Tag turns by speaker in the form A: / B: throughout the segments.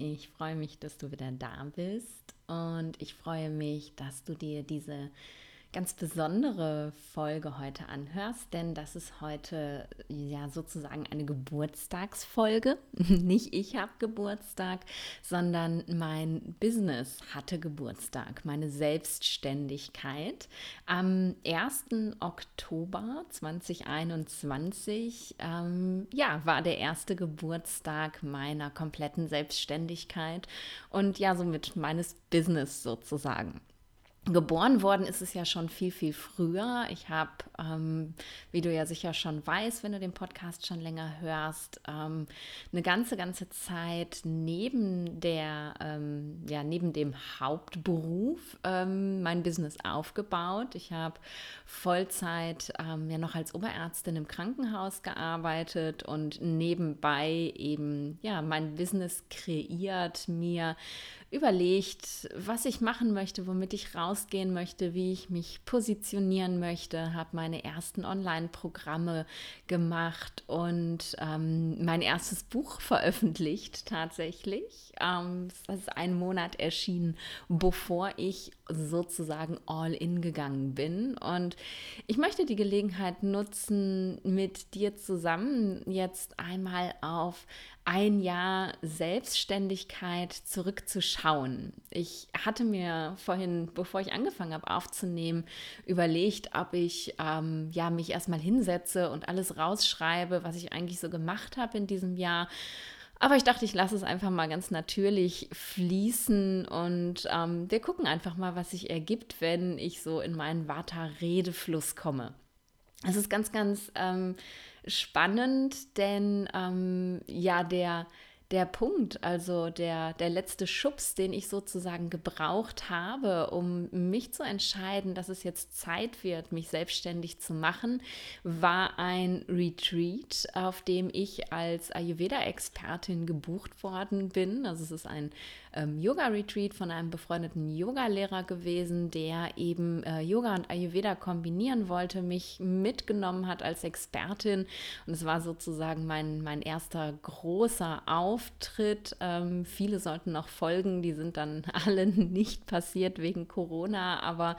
A: Ich freue mich, dass du wieder da bist. Und ich freue mich, dass du dir diese ganz besondere Folge heute anhörst, denn das ist heute ja sozusagen eine Geburtstagsfolge. Nicht ich habe Geburtstag, sondern mein Business hatte Geburtstag, meine Selbstständigkeit. Am 1. Oktober 2021 ähm, ja, war der erste Geburtstag meiner kompletten Selbstständigkeit und ja, somit meines Business sozusagen. Geboren worden ist es ja schon viel, viel früher. Ich habe, ähm, wie du ja sicher schon weißt, wenn du den Podcast schon länger hörst, ähm, eine ganze, ganze Zeit neben der, ähm, ja, neben dem Hauptberuf ähm, mein Business aufgebaut. Ich habe Vollzeit ähm, ja noch als Oberärztin im Krankenhaus gearbeitet und nebenbei eben ja mein Business kreiert, mir überlegt, was ich machen möchte, womit ich rausgehen möchte, wie ich mich positionieren möchte, habe meine ersten Online-Programme gemacht und ähm, mein erstes Buch veröffentlicht tatsächlich. Ähm, das ist einen Monat erschienen, bevor ich sozusagen all in gegangen bin. Und ich möchte die Gelegenheit nutzen, mit dir zusammen jetzt einmal auf ein Jahr Selbstständigkeit zurückzuschauen. Ich hatte mir vorhin, bevor ich angefangen habe aufzunehmen, überlegt, ob ich ähm, ja, mich erstmal hinsetze und alles rausschreibe, was ich eigentlich so gemacht habe in diesem Jahr. Aber ich dachte, ich lasse es einfach mal ganz natürlich fließen und ähm, wir gucken einfach mal, was sich ergibt, wenn ich so in meinen Vata-Redefluss komme. Es ist ganz, ganz ähm, spannend, denn ähm, ja, der, der Punkt, also der, der letzte Schubs, den ich sozusagen gebraucht habe, um mich zu entscheiden, dass es jetzt Zeit wird, mich selbstständig zu machen, war ein Retreat, auf dem ich als Ayurveda-Expertin gebucht worden bin. Also es ist ein ähm, Yoga-Retreat von einem befreundeten Yoga-Lehrer gewesen, der eben äh, Yoga und Ayurveda kombinieren wollte, mich mitgenommen hat als Expertin. Und es war sozusagen mein, mein erster großer Auftritt. Ähm, viele sollten noch folgen, die sind dann alle nicht passiert wegen Corona. Aber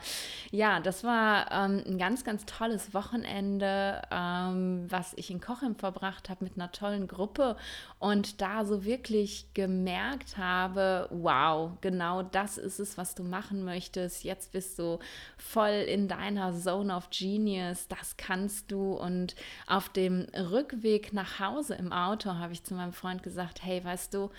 A: ja, das war ähm, ein ganz, ganz tolles Wochenende, ähm, was ich in Kochem verbracht habe mit einer tollen Gruppe und da so wirklich gemerkt habe, wow, genau das ist es, was du machen möchtest. Jetzt bist du voll in deiner Zone of Genius, das kannst du. Und auf dem Rückweg nach Hause im Auto habe ich zu meinem Freund gesagt, hey, weißt du,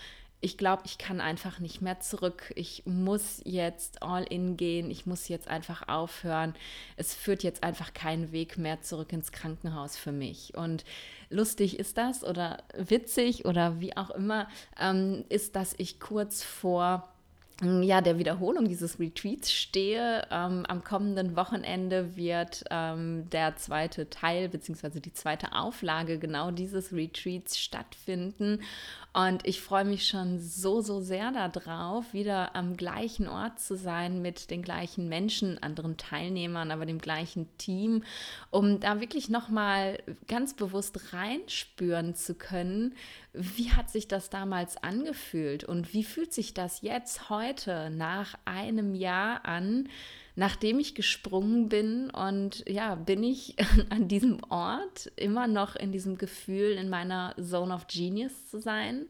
A: ich glaube, ich kann einfach nicht mehr zurück. Ich muss jetzt all in gehen. Ich muss jetzt einfach aufhören. Es führt jetzt einfach keinen Weg mehr zurück ins Krankenhaus für mich. Und lustig ist das oder witzig oder wie auch immer, ähm, ist, dass ich kurz vor ja, der Wiederholung dieses Retreats stehe. Ähm, am kommenden Wochenende wird ähm, der zweite Teil bzw. die zweite Auflage genau dieses Retreats stattfinden. Und ich freue mich schon so, so sehr darauf, wieder am gleichen Ort zu sein mit den gleichen Menschen, anderen Teilnehmern, aber dem gleichen Team, um da wirklich nochmal ganz bewusst reinspüren zu können, wie hat sich das damals angefühlt und wie fühlt sich das jetzt heute nach einem Jahr an, nachdem ich gesprungen bin und ja, bin ich an diesem Ort immer noch in diesem Gefühl, in meiner Zone of Genius zu sein.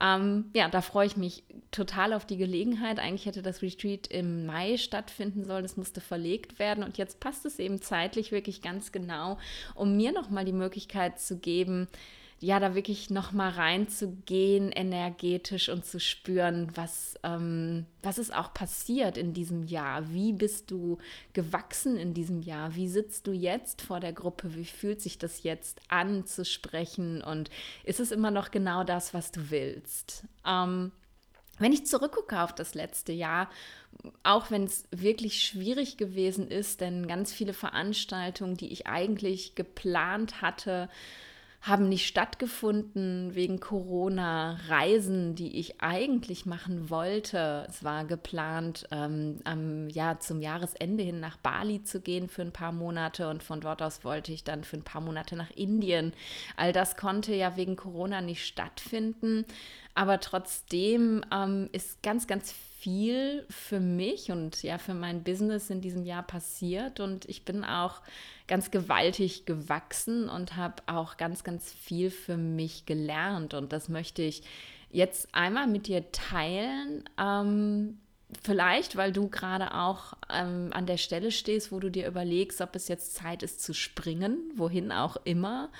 A: Ähm, ja, da freue ich mich total auf die Gelegenheit. Eigentlich hätte das Retreat im Mai stattfinden sollen, es musste verlegt werden und jetzt passt es eben zeitlich wirklich ganz genau, um mir nochmal die Möglichkeit zu geben, ja, da wirklich nochmal reinzugehen, energetisch und zu spüren, was, ähm, was ist auch passiert in diesem Jahr. Wie bist du gewachsen in diesem Jahr? Wie sitzt du jetzt vor der Gruppe? Wie fühlt sich das jetzt an zu sprechen? Und ist es immer noch genau das, was du willst? Ähm, wenn ich zurückgucke auf das letzte Jahr, auch wenn es wirklich schwierig gewesen ist, denn ganz viele Veranstaltungen, die ich eigentlich geplant hatte, haben nicht stattgefunden wegen Corona. Reisen, die ich eigentlich machen wollte. Es war geplant, ähm, am, ja, zum Jahresende hin nach Bali zu gehen für ein paar Monate und von dort aus wollte ich dann für ein paar Monate nach Indien. All das konnte ja wegen Corona nicht stattfinden. Aber trotzdem ähm, ist ganz, ganz viel für mich und ja für mein Business in diesem Jahr passiert und ich bin auch ganz gewaltig gewachsen und habe auch ganz, ganz viel für mich gelernt und das möchte ich jetzt einmal mit dir teilen. Ähm, vielleicht, weil du gerade auch ähm, an der Stelle stehst, wo du dir überlegst, ob es jetzt Zeit ist zu springen, wohin auch immer.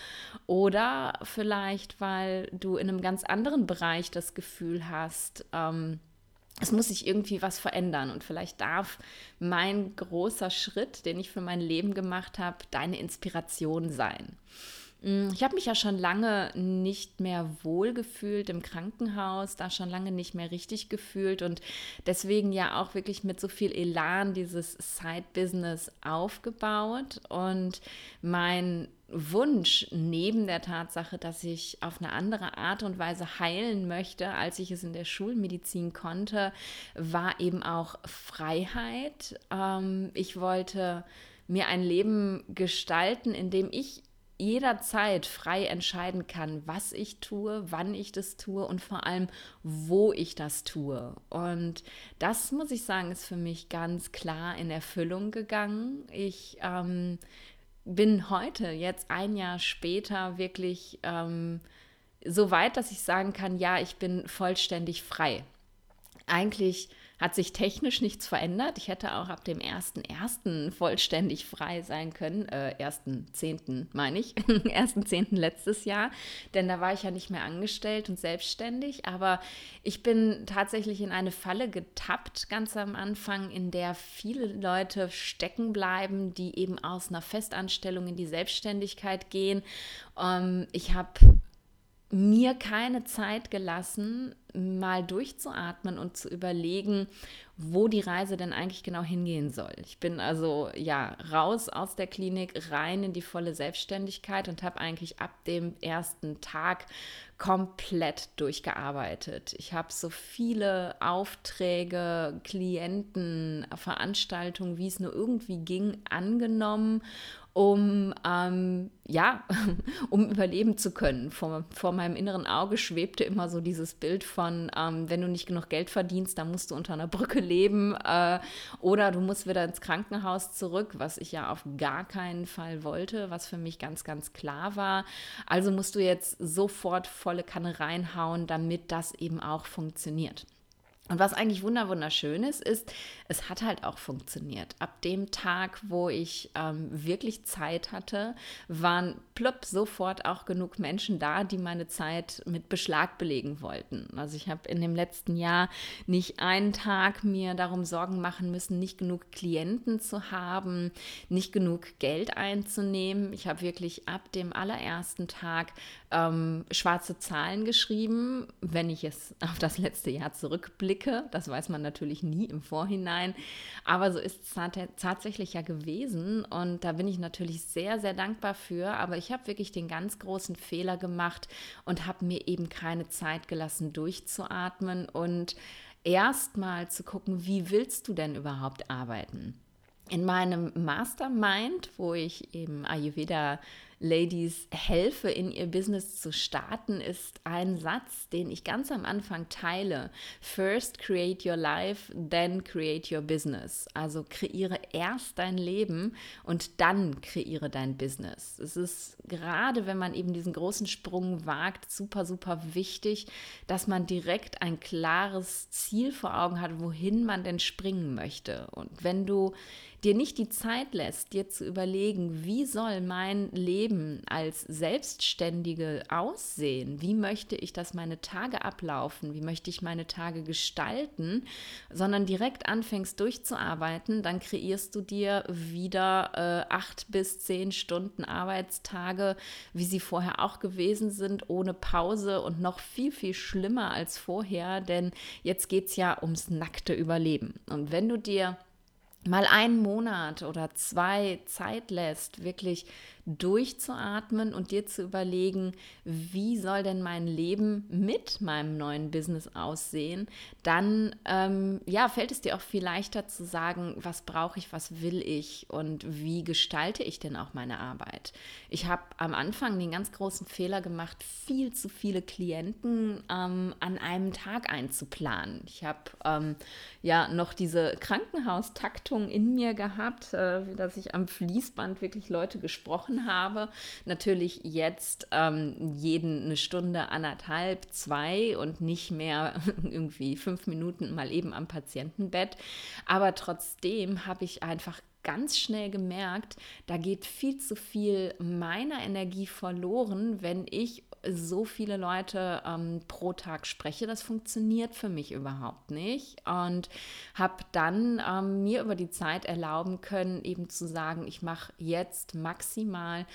A: Oder vielleicht, weil du in einem ganz anderen Bereich das Gefühl hast, ähm, es muss sich irgendwie was verändern und vielleicht darf mein großer Schritt, den ich für mein Leben gemacht habe, deine Inspiration sein. Mm, ich habe mich ja schon lange nicht mehr wohl gefühlt im Krankenhaus, da schon lange nicht mehr richtig gefühlt und deswegen ja auch wirklich mit so viel Elan dieses Side-Business aufgebaut. Und mein Wunsch neben der Tatsache, dass ich auf eine andere Art und Weise heilen möchte, als ich es in der Schulmedizin konnte, war eben auch Freiheit. Ähm, ich wollte mir ein Leben gestalten, in dem ich jederzeit frei entscheiden kann, was ich tue, wann ich das tue und vor allem, wo ich das tue. Und das, muss ich sagen, ist für mich ganz klar in Erfüllung gegangen. Ich ähm, bin heute, jetzt ein Jahr später, wirklich ähm, so weit, dass ich sagen kann, ja, ich bin vollständig frei. Eigentlich hat sich technisch nichts verändert. Ich hätte auch ab dem 1.1. vollständig frei sein können. Äh, 1.10. meine ich. 1.10. letztes Jahr. Denn da war ich ja nicht mehr angestellt und selbstständig. Aber ich bin tatsächlich in eine Falle getappt, ganz am Anfang, in der viele Leute stecken bleiben, die eben aus einer Festanstellung in die Selbstständigkeit gehen. Ähm, ich habe mir keine Zeit gelassen, mal durchzuatmen und zu überlegen, wo die Reise denn eigentlich genau hingehen soll. Ich bin also ja raus aus der Klinik, rein in die volle Selbstständigkeit und habe eigentlich ab dem ersten Tag komplett durchgearbeitet. Ich habe so viele Aufträge, Klienten, Veranstaltungen, wie es nur irgendwie ging, angenommen um ähm, ja, um überleben zu können. Vor, vor meinem inneren Auge schwebte immer so dieses Bild von, ähm, wenn du nicht genug Geld verdienst, dann musst du unter einer Brücke leben äh, oder du musst wieder ins Krankenhaus zurück, was ich ja auf gar keinen Fall wollte, was für mich ganz, ganz klar war. Also musst du jetzt sofort volle Kanne reinhauen, damit das eben auch funktioniert. Und was eigentlich wunderschön ist, ist, es hat halt auch funktioniert. Ab dem Tag, wo ich ähm, wirklich Zeit hatte, waren plopp sofort auch genug Menschen da, die meine Zeit mit Beschlag belegen wollten. Also ich habe in dem letzten Jahr nicht einen Tag mir darum Sorgen machen müssen, nicht genug Klienten zu haben, nicht genug Geld einzunehmen. Ich habe wirklich ab dem allerersten Tag ähm, schwarze Zahlen geschrieben, wenn ich es auf das letzte Jahr zurückblicke. Das weiß man natürlich nie im Vorhinein. Aber so ist es tatsächlich ja gewesen. Und da bin ich natürlich sehr, sehr dankbar für. Aber ich habe wirklich den ganz großen Fehler gemacht und habe mir eben keine Zeit gelassen, durchzuatmen und erstmal zu gucken, wie willst du denn überhaupt arbeiten? In meinem Mastermind, wo ich eben Ayurveda Ladies helfe, in ihr Business zu starten, ist ein Satz, den ich ganz am Anfang teile. First create your life, then create your business. Also kreiere erst dein Leben und dann kreiere dein Business. Es ist gerade, wenn man eben diesen großen Sprung wagt, super, super wichtig, dass man direkt ein klares Ziel vor Augen hat, wohin man denn springen möchte. Und wenn du dir nicht die Zeit lässt, dir zu überlegen, wie soll mein Leben als Selbstständige aussehen? Wie möchte ich, dass meine Tage ablaufen? Wie möchte ich meine Tage gestalten? Sondern direkt anfängst durchzuarbeiten, dann kreierst du dir wieder äh, acht bis zehn Stunden Arbeitstage, wie sie vorher auch gewesen sind, ohne Pause und noch viel, viel schlimmer als vorher, denn jetzt geht es ja ums nackte Überleben. Und wenn du dir mal einen Monat oder zwei Zeit lässt, wirklich durchzuatmen und dir zu überlegen, wie soll denn mein Leben mit meinem neuen Business aussehen, dann ähm, ja, fällt es dir auch viel leichter zu sagen, was brauche ich, was will ich und wie gestalte ich denn auch meine Arbeit. Ich habe am Anfang den ganz großen Fehler gemacht, viel zu viele Klienten ähm, an einem Tag einzuplanen. Ich habe ähm, ja noch diese Krankenhaustaktung in mir gehabt, äh, dass ich am Fließband wirklich Leute gesprochen habe. Natürlich jetzt ähm, jeden eine Stunde, anderthalb, zwei und nicht mehr irgendwie fünf Minuten mal eben am Patientenbett. Aber trotzdem habe ich einfach ganz schnell gemerkt, da geht viel zu viel meiner Energie verloren, wenn ich so viele Leute ähm, pro Tag spreche. Das funktioniert für mich überhaupt nicht. Und habe dann ähm, mir über die Zeit erlauben können, eben zu sagen, ich mache jetzt maximal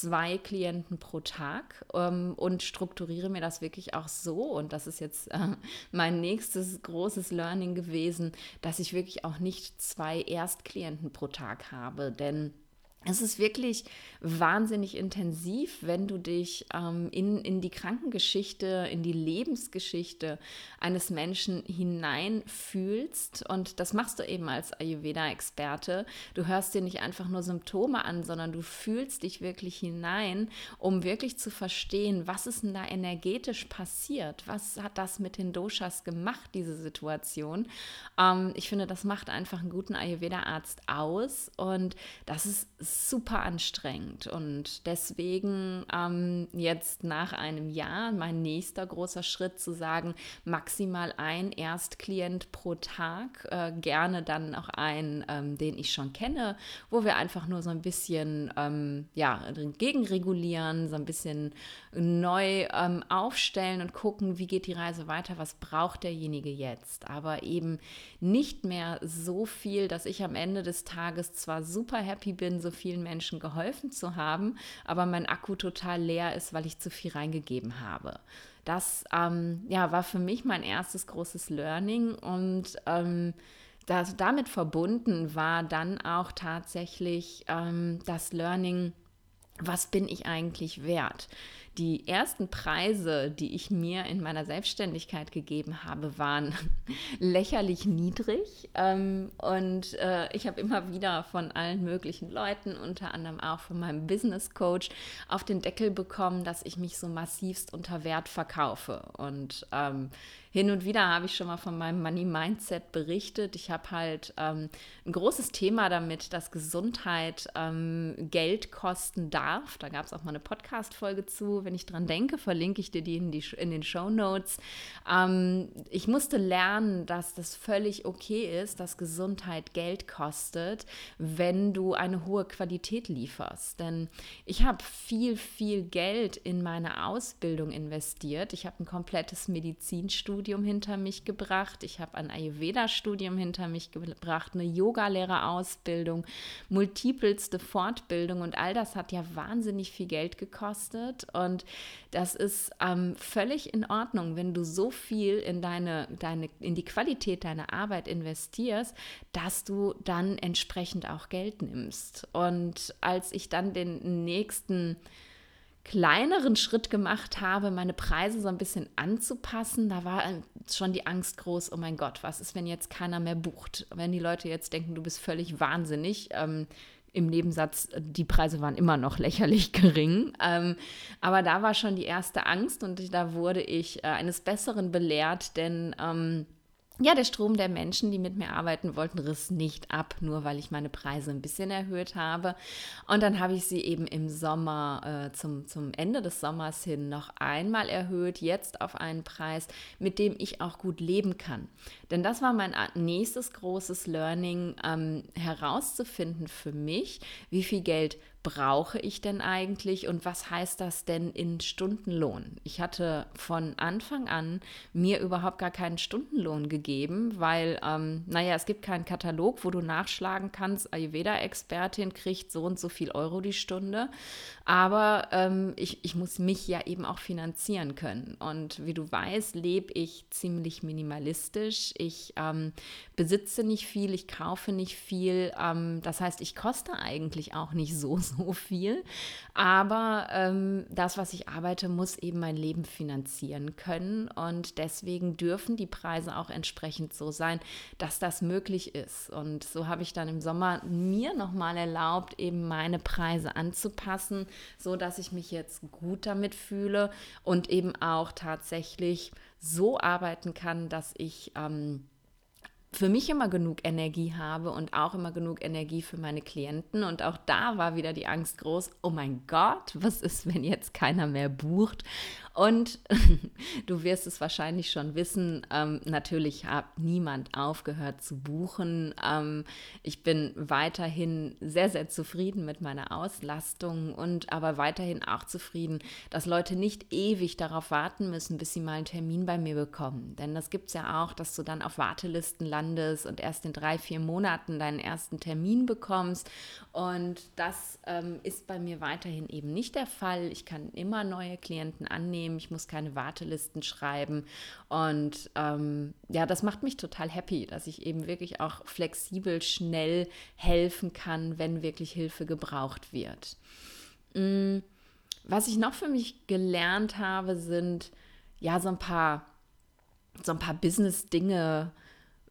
A: zwei Klienten pro Tag ähm, und strukturiere mir das wirklich auch so. Und das ist jetzt äh, mein nächstes großes Learning gewesen, dass ich wirklich auch nicht zwei Erstklienten pro Tag habe. Denn es ist wirklich wahnsinnig intensiv, wenn du dich ähm, in, in die Krankengeschichte, in die Lebensgeschichte eines Menschen hineinfühlst. Und das machst du eben als Ayurveda-Experte. Du hörst dir nicht einfach nur Symptome an, sondern du fühlst dich wirklich hinein, um wirklich zu verstehen, was ist denn da energetisch passiert? Was hat das mit den Doshas gemacht, diese Situation? Ähm, ich finde, das macht einfach einen guten Ayurveda-Arzt aus. Und das ist super anstrengend. Und deswegen ähm, jetzt nach einem Jahr mein nächster großer Schritt zu sagen, maximal ein Erstklient pro Tag, äh, gerne dann auch einen, ähm, den ich schon kenne, wo wir einfach nur so ein bisschen ähm, ja, gegenregulieren, so ein bisschen neu ähm, aufstellen und gucken, wie geht die Reise weiter, was braucht derjenige jetzt. Aber eben nicht mehr so viel, dass ich am Ende des Tages zwar super happy bin, so vielen Menschen geholfen zu haben, aber mein Akku total leer ist, weil ich zu viel reingegeben habe. Das ähm, ja, war für mich mein erstes großes Learning und ähm, das, damit verbunden war dann auch tatsächlich ähm, das Learning, was bin ich eigentlich wert? Die ersten Preise, die ich mir in meiner Selbstständigkeit gegeben habe, waren lächerlich niedrig. Ähm, und äh, ich habe immer wieder von allen möglichen Leuten, unter anderem auch von meinem Business Coach, auf den Deckel bekommen, dass ich mich so massivst unter Wert verkaufe. Und ähm, hin und wieder habe ich schon mal von meinem Money Mindset berichtet. Ich habe halt ähm, ein großes Thema damit, dass Gesundheit ähm, Geld kosten darf. Da gab es auch mal eine Podcast-Folge zu. Wenn ich dran denke, verlinke ich dir die in, die, in den Show Notes. Ähm, ich musste lernen, dass das völlig okay ist, dass Gesundheit Geld kostet, wenn du eine hohe Qualität lieferst. Denn ich habe viel, viel Geld in meine Ausbildung investiert. Ich habe ein komplettes Medizinstudium Studium hinter mich gebracht, ich habe ein Ayurveda-Studium hinter mich gebracht, eine Yogalehrerausbildung, multipelste Fortbildung und all das hat ja wahnsinnig viel Geld gekostet und das ist ähm, völlig in Ordnung, wenn du so viel in deine, deine, in die Qualität deiner Arbeit investierst, dass du dann entsprechend auch Geld nimmst. Und als ich dann den nächsten kleineren Schritt gemacht habe, meine Preise so ein bisschen anzupassen, da war schon die Angst groß, oh mein Gott, was ist, wenn jetzt keiner mehr bucht? Wenn die Leute jetzt denken, du bist völlig wahnsinnig. Ähm, Im Nebensatz, die Preise waren immer noch lächerlich gering. Ähm, aber da war schon die erste Angst und da wurde ich äh, eines Besseren belehrt, denn ähm, ja, der Strom der Menschen, die mit mir arbeiten wollten, riss nicht ab, nur weil ich meine Preise ein bisschen erhöht habe. Und dann habe ich sie eben im Sommer, äh, zum, zum Ende des Sommers hin, noch einmal erhöht, jetzt auf einen Preis, mit dem ich auch gut leben kann. Denn das war mein nächstes großes Learning, ähm, herauszufinden für mich, wie viel Geld brauche ich denn eigentlich und was heißt das denn in Stundenlohn? Ich hatte von Anfang an mir überhaupt gar keinen Stundenlohn gegeben, weil, ähm, naja, es gibt keinen Katalog, wo du nachschlagen kannst, Ayurveda-Expertin kriegt so und so viel Euro die Stunde, aber ähm, ich, ich muss mich ja eben auch finanzieren können. Und wie du weißt, lebe ich ziemlich minimalistisch. Ich ähm, besitze nicht viel, ich kaufe nicht viel. Ähm, das heißt, ich koste eigentlich auch nicht so so viel. Aber ähm, das, was ich arbeite, muss eben mein Leben finanzieren können. Und deswegen dürfen die Preise auch entsprechend so sein, dass das möglich ist. Und so habe ich dann im Sommer mir nochmal erlaubt, eben meine Preise anzupassen, so dass ich mich jetzt gut damit fühle und eben auch tatsächlich so arbeiten kann, dass ich ähm, für mich immer genug Energie habe und auch immer genug Energie für meine Klienten. Und auch da war wieder die Angst groß, oh mein Gott, was ist, wenn jetzt keiner mehr bucht? Und du wirst es wahrscheinlich schon wissen, ähm, natürlich hat niemand aufgehört zu buchen. Ähm, ich bin weiterhin sehr, sehr zufrieden mit meiner Auslastung und aber weiterhin auch zufrieden, dass Leute nicht ewig darauf warten müssen, bis sie mal einen Termin bei mir bekommen. Denn das gibt es ja auch, dass du dann auf Wartelisten landest und erst in drei, vier Monaten deinen ersten Termin bekommst. Und das ähm, ist bei mir weiterhin eben nicht der Fall. Ich kann immer neue Klienten annehmen nehmen, ich muss keine Wartelisten schreiben. Und ähm, ja, das macht mich total happy, dass ich eben wirklich auch flexibel, schnell helfen kann, wenn wirklich Hilfe gebraucht wird. Mm, was ich noch für mich gelernt habe, sind ja so ein paar, so ein paar Business-Dinge,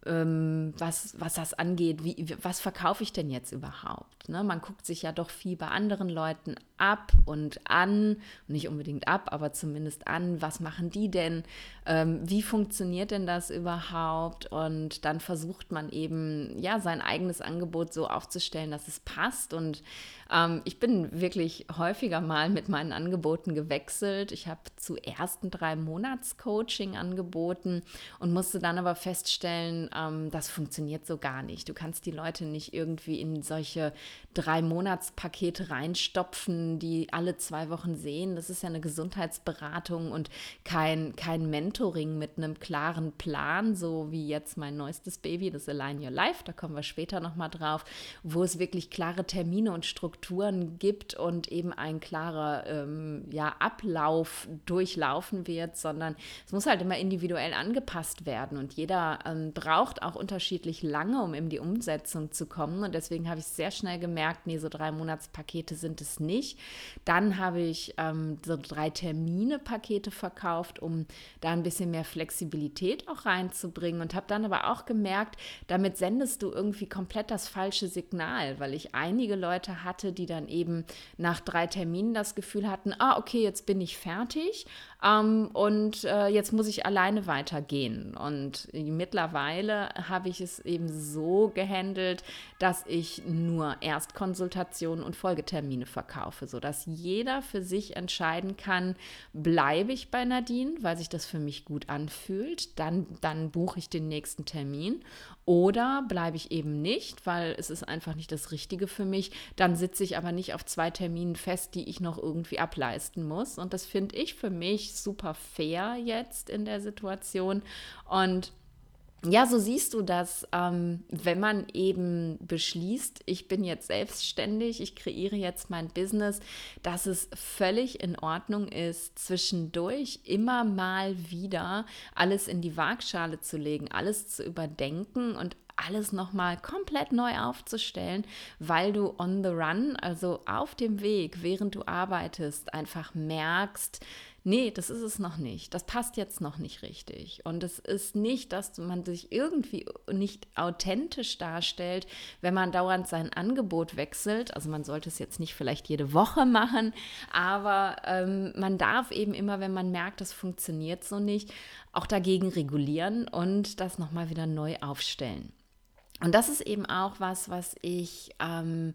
A: ähm, was, was das angeht, wie, was verkaufe ich denn jetzt überhaupt? Ne? Man guckt sich ja doch viel bei anderen Leuten ab und an, nicht unbedingt ab, aber zumindest an, was machen die denn, ähm, wie funktioniert denn das überhaupt? Und dann versucht man eben, ja, sein eigenes Angebot so aufzustellen, dass es passt. Und ähm, ich bin wirklich häufiger mal mit meinen Angeboten gewechselt. Ich habe zuerst ein drei Monats Coaching angeboten und musste dann aber feststellen, ähm, das funktioniert so gar nicht. Du kannst die Leute nicht irgendwie in solche drei Monats Pakete reinstopfen, die alle zwei Wochen sehen. Das ist ja eine Gesundheitsberatung und kein, kein Mentoring mit einem klaren Plan, so wie jetzt mein neuestes Baby, das Align Your Life. Da kommen wir später nochmal drauf, wo es wirklich klare Termine und Strukturen Strukturen gibt und eben ein klarer ähm, ja, Ablauf durchlaufen wird, sondern es muss halt immer individuell angepasst werden und jeder ähm, braucht auch unterschiedlich lange, um in die Umsetzung zu kommen und deswegen habe ich sehr schnell gemerkt, nee, so drei Monatspakete sind es nicht. Dann habe ich ähm, so drei Termine-Pakete verkauft, um da ein bisschen mehr Flexibilität auch reinzubringen und habe dann aber auch gemerkt, damit sendest du irgendwie komplett das falsche Signal, weil ich einige Leute hatte, die dann eben nach drei Terminen das Gefühl hatten, ah, okay, jetzt bin ich fertig ähm, und äh, jetzt muss ich alleine weitergehen. Und mittlerweile habe ich es eben so gehandelt, dass ich nur Erstkonsultationen und Folgetermine verkaufe, sodass jeder für sich entscheiden kann, bleibe ich bei Nadine, weil sich das für mich gut anfühlt, dann, dann buche ich den nächsten Termin oder bleibe ich eben nicht, weil es ist einfach nicht das Richtige für mich, dann sitze ich aber nicht auf zwei Terminen fest, die ich noch irgendwie ableisten muss. Und das finde ich für mich super fair jetzt in der Situation. Und ja, so siehst du das, ähm, wenn man eben beschließt, ich bin jetzt selbstständig, ich kreiere jetzt mein Business, dass es völlig in Ordnung ist, zwischendurch immer mal wieder alles in die Waagschale zu legen, alles zu überdenken und alles nochmal komplett neu aufzustellen, weil du on the run, also auf dem Weg, während du arbeitest, einfach merkst, nee, das ist es noch nicht. Das passt jetzt noch nicht richtig. Und es ist nicht, dass man sich irgendwie nicht authentisch darstellt, wenn man dauernd sein Angebot wechselt. Also man sollte es jetzt nicht vielleicht jede Woche machen, aber ähm, man darf eben immer, wenn man merkt, das funktioniert so nicht, auch dagegen regulieren und das nochmal wieder neu aufstellen. Und das ist eben auch was, was ich ähm,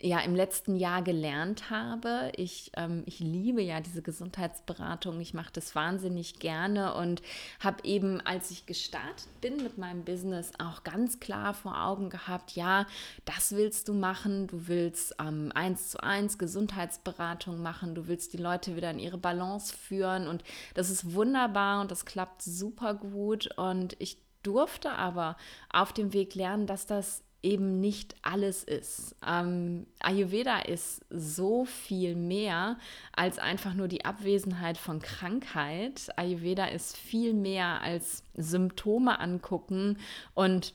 A: ja im letzten Jahr gelernt habe. Ich, ähm, ich liebe ja diese Gesundheitsberatung, ich mache das wahnsinnig gerne und habe eben, als ich gestartet bin mit meinem Business, auch ganz klar vor Augen gehabt, ja, das willst du machen, du willst ähm, eins zu eins Gesundheitsberatung machen, du willst die Leute wieder in ihre Balance führen und das ist wunderbar und das klappt super gut. Und ich durfte aber auf dem Weg lernen, dass das eben nicht alles ist. Ähm, Ayurveda ist so viel mehr als einfach nur die Abwesenheit von Krankheit. Ayurveda ist viel mehr als Symptome angucken und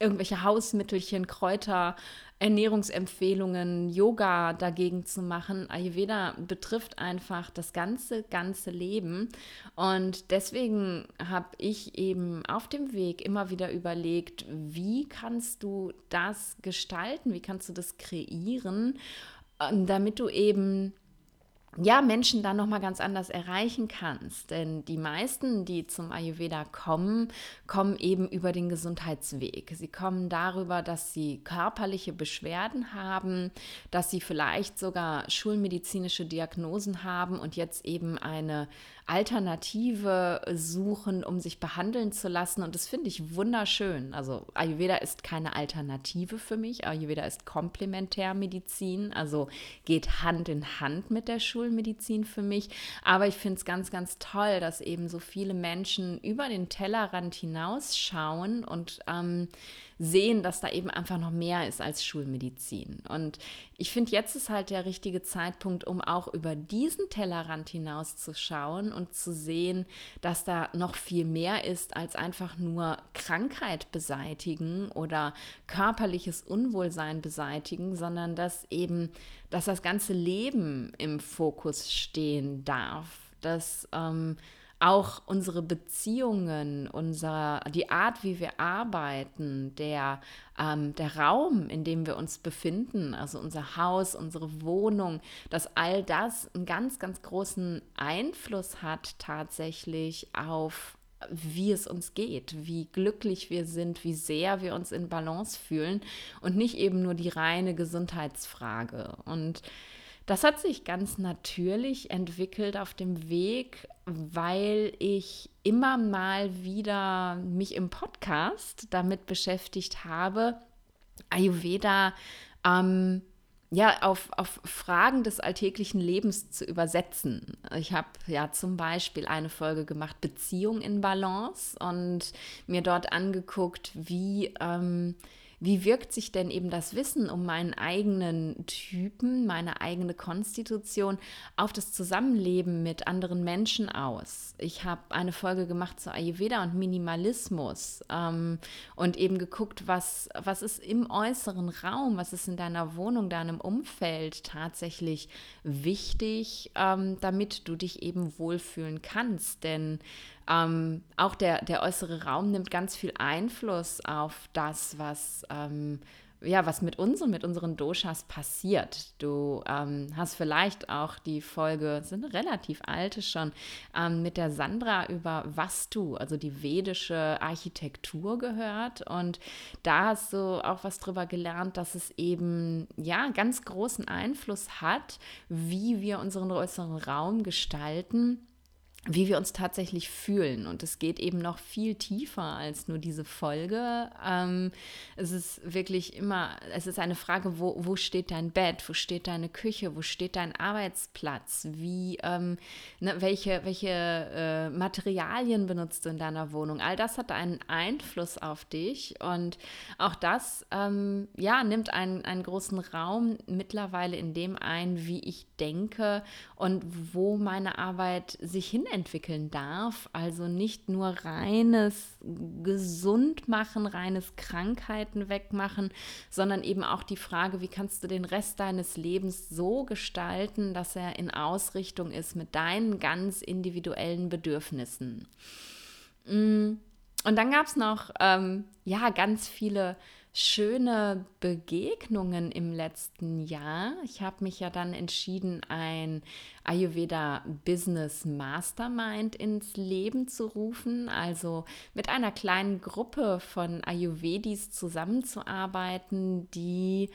A: irgendwelche Hausmittelchen, Kräuter, Ernährungsempfehlungen, Yoga dagegen zu machen. Ayurveda betrifft einfach das ganze, ganze Leben. Und deswegen habe ich eben auf dem Weg immer wieder überlegt, wie kannst du das gestalten, wie kannst du das kreieren, ähm, damit du eben ja, Menschen dann nochmal ganz anders erreichen kannst. Denn die meisten, die zum Ayurveda kommen, kommen eben über den Gesundheitsweg. Sie kommen darüber, dass sie körperliche Beschwerden haben, dass sie vielleicht sogar schulmedizinische Diagnosen haben und jetzt eben eine Alternative suchen, um sich behandeln zu lassen. Und das finde ich wunderschön. Also Ayurveda ist keine Alternative für mich. Ayurveda ist Komplementärmedizin, also geht Hand in Hand mit der Schulmedizin für mich. Aber ich finde es ganz, ganz toll, dass eben so viele Menschen über den Tellerrand hinausschauen und ähm, sehen, dass da eben einfach noch mehr ist als Schulmedizin. Und ich finde, jetzt ist halt der richtige Zeitpunkt, um auch über diesen Tellerrand hinauszuschauen und zu sehen, dass da noch viel mehr ist als einfach nur Krankheit beseitigen oder körperliches Unwohlsein beseitigen, sondern dass eben, dass das ganze Leben im Fokus stehen darf. Dass ähm, auch unsere Beziehungen, unser, die Art, wie wir arbeiten, der, ähm, der Raum, in dem wir uns befinden, also unser Haus, unsere Wohnung, dass all das einen ganz, ganz großen Einfluss hat tatsächlich auf wie es uns geht, wie glücklich wir sind, wie sehr wir uns in Balance fühlen und nicht eben nur die reine Gesundheitsfrage. Und das hat sich ganz natürlich entwickelt auf dem Weg, weil ich immer mal wieder mich im Podcast damit beschäftigt habe, Ayurveda ähm, ja, auf, auf Fragen des alltäglichen Lebens zu übersetzen. Ich habe ja zum Beispiel eine Folge gemacht, Beziehung in Balance, und mir dort angeguckt, wie ähm, wie wirkt sich denn eben das Wissen um meinen eigenen Typen, meine eigene Konstitution auf das Zusammenleben mit anderen Menschen aus? Ich habe eine Folge gemacht zu Ayurveda und Minimalismus ähm, und eben geguckt, was, was ist im äußeren Raum, was ist in deiner Wohnung, deinem Umfeld tatsächlich wichtig, ähm, damit du dich eben wohlfühlen kannst. Denn ähm, auch der, der äußere Raum nimmt ganz viel Einfluss auf das, was, ähm, ja, was mit uns und mit unseren Doshas passiert. Du ähm, hast vielleicht auch die Folge, sind relativ alte schon, ähm, mit der Sandra über Vastu, also die vedische Architektur gehört. Und da hast du auch was drüber gelernt, dass es eben ja ganz großen Einfluss hat, wie wir unseren äußeren Raum gestalten wie wir uns tatsächlich fühlen. Und es geht eben noch viel tiefer als nur diese Folge. Ähm, es ist wirklich immer, es ist eine Frage, wo, wo steht dein Bett, wo steht deine Küche, wo steht dein Arbeitsplatz, wie, ähm, ne, welche, welche äh, Materialien benutzt du in deiner Wohnung. All das hat einen Einfluss auf dich und auch das, ähm, ja, nimmt einen, einen großen Raum mittlerweile in dem ein, wie ich denke und wo meine Arbeit sich hin entwickeln darf. Also nicht nur reines Gesundmachen, reines Krankheiten wegmachen, sondern eben auch die Frage, wie kannst du den Rest deines Lebens so gestalten, dass er in Ausrichtung ist mit deinen ganz individuellen Bedürfnissen. Mm. Und dann gab es noch ähm, ja ganz viele schöne Begegnungen im letzten Jahr. Ich habe mich ja dann entschieden, ein Ayurveda Business Mastermind ins Leben zu rufen, also mit einer kleinen Gruppe von Ayurvedis zusammenzuarbeiten, die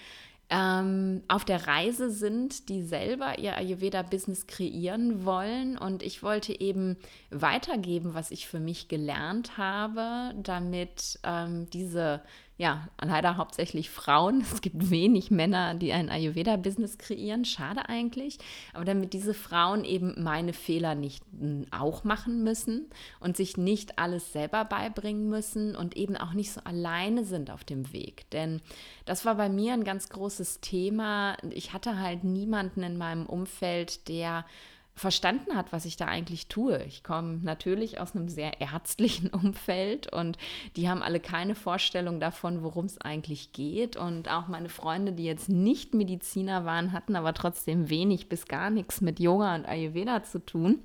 A: ähm, auf der Reise sind, die selber ihr Ayurveda-Business kreieren wollen. Und ich wollte eben weitergeben, was ich für mich gelernt habe, damit ähm, diese ja, leider hauptsächlich Frauen. Es gibt wenig Männer, die ein Ayurveda-Business kreieren. Schade eigentlich. Aber damit diese Frauen eben meine Fehler nicht auch machen müssen und sich nicht alles selber beibringen müssen und eben auch nicht so alleine sind auf dem Weg. Denn das war bei mir ein ganz großes Thema. Ich hatte halt niemanden in meinem Umfeld, der verstanden hat, was ich da eigentlich tue. Ich komme natürlich aus einem sehr ärztlichen Umfeld und die haben alle keine Vorstellung davon, worum es eigentlich geht. Und auch meine Freunde, die jetzt nicht Mediziner waren, hatten aber trotzdem wenig bis gar nichts mit Yoga und Ayurveda zu tun.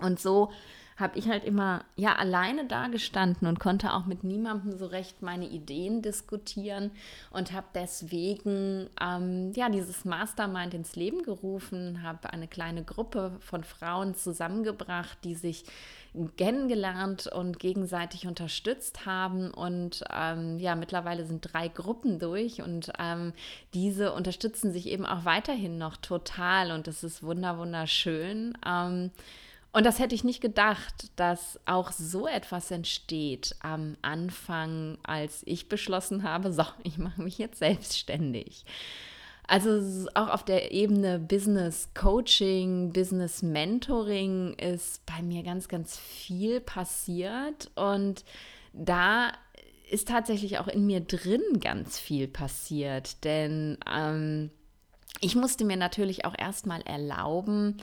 A: Und so habe ich halt immer ja alleine dagestanden und konnte auch mit niemandem so recht meine Ideen diskutieren und habe deswegen ähm, ja dieses Mastermind ins Leben gerufen, habe eine kleine Gruppe von Frauen zusammengebracht, die sich kennengelernt und gegenseitig unterstützt haben. Und ähm, ja, mittlerweile sind drei Gruppen durch und ähm, diese unterstützen sich eben auch weiterhin noch total und das ist wunder wunderschön. Ähm, und das hätte ich nicht gedacht, dass auch so etwas entsteht am Anfang, als ich beschlossen habe, so, ich mache mich jetzt selbstständig. Also auch auf der Ebene Business Coaching, Business Mentoring ist bei mir ganz, ganz viel passiert und da ist tatsächlich auch in mir drin ganz viel passiert, denn ähm, ich musste mir natürlich auch erstmal erlauben,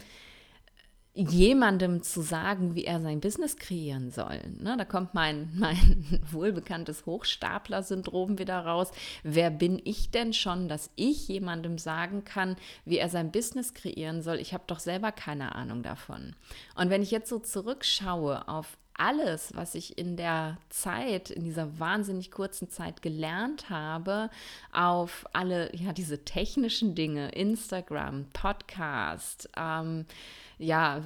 A: jemandem zu sagen, wie er sein Business kreieren soll. Ne, da kommt mein, mein wohlbekanntes Hochstapler-Syndrom wieder raus. Wer bin ich denn schon, dass ich jemandem sagen kann, wie er sein Business kreieren soll? Ich habe doch selber keine Ahnung davon. Und wenn ich jetzt so zurückschaue auf alles, was ich in der Zeit, in dieser wahnsinnig kurzen Zeit gelernt habe, auf alle, ja, diese technischen Dinge, Instagram, Podcast, ähm, ja,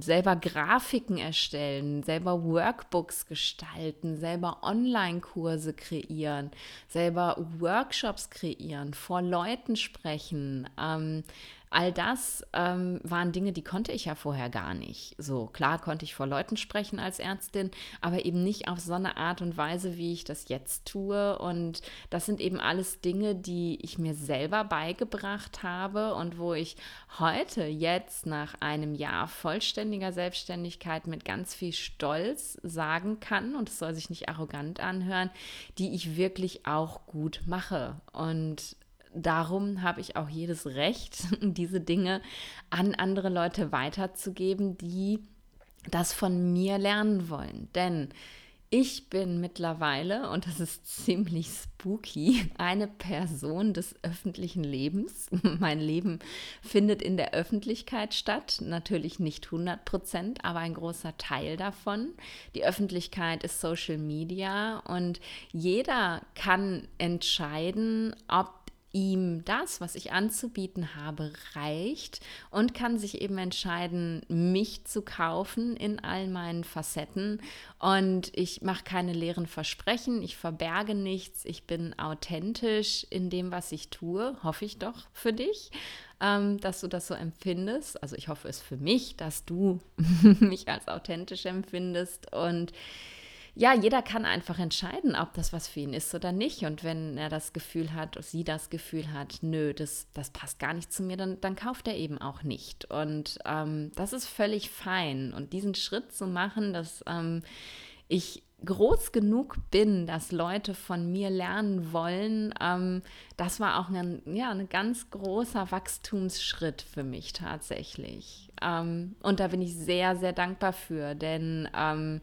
A: selber Grafiken erstellen, selber Workbooks gestalten, selber Online-Kurse kreieren, selber Workshops kreieren, vor Leuten sprechen, ähm, All das ähm, waren Dinge, die konnte ich ja vorher gar nicht. So klar konnte ich vor Leuten sprechen als Ärztin, aber eben nicht auf so eine Art und Weise, wie ich das jetzt tue. Und das sind eben alles Dinge, die ich mir selber beigebracht habe und wo ich heute jetzt nach einem Jahr vollständiger Selbstständigkeit mit ganz viel Stolz sagen kann, und es soll sich nicht arrogant anhören, die ich wirklich auch gut mache. Und darum habe ich auch jedes Recht, diese Dinge an andere Leute weiterzugeben, die das von mir lernen wollen. Denn ich bin mittlerweile, und das ist ziemlich spooky, eine Person des öffentlichen Lebens. Mein Leben findet in der Öffentlichkeit statt. Natürlich nicht 100 Prozent, aber ein großer Teil davon. Die Öffentlichkeit ist Social Media und jeder kann entscheiden, ob ihm das, was ich anzubieten habe, reicht und kann sich eben entscheiden, mich zu kaufen in all meinen Facetten. Und ich mache keine leeren Versprechen, ich verberge nichts, ich bin authentisch in dem, was ich tue, hoffe ich doch für dich. Ähm, dass du das so empfindest. Also ich hoffe es für mich, dass du mich als authentisch empfindest. Und ja, jeder kann einfach entscheiden, ob das was für ihn ist oder nicht. Und wenn er das Gefühl hat, sie das Gefühl hat, nö, das, das passt gar nicht zu mir, dann, dann kauft er eben auch nicht. Und ähm, das ist völlig fein. Und diesen Schritt zu machen, dass ähm, ich groß genug bin, dass Leute von mir lernen wollen, ähm, das war auch ein, ja, ein ganz großer Wachstumsschritt für mich tatsächlich. Ähm, und da bin ich sehr, sehr dankbar für, denn ähm,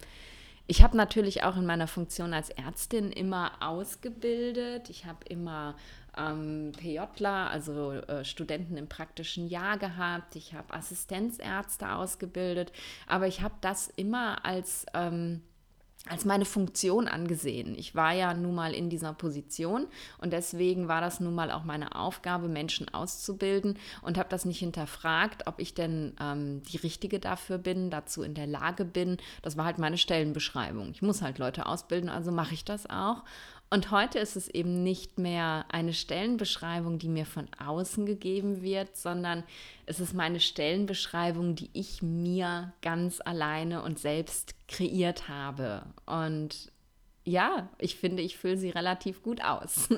A: ich habe natürlich auch in meiner Funktion als Ärztin immer ausgebildet. Ich habe immer ähm, PJler, also äh, Studenten im praktischen Jahr gehabt. Ich habe Assistenzärzte ausgebildet. Aber ich habe das immer als... Ähm, als meine Funktion angesehen. Ich war ja nun mal in dieser Position und deswegen war das nun mal auch meine Aufgabe, Menschen auszubilden und habe das nicht hinterfragt, ob ich denn ähm, die Richtige dafür bin, dazu in der Lage bin. Das war halt meine Stellenbeschreibung. Ich muss halt Leute ausbilden, also mache ich das auch. Und heute ist es eben nicht mehr eine Stellenbeschreibung, die mir von außen gegeben wird, sondern es ist meine Stellenbeschreibung, die ich mir ganz alleine und selbst kreiert habe. Und ja, ich finde, ich fülle sie relativ gut aus.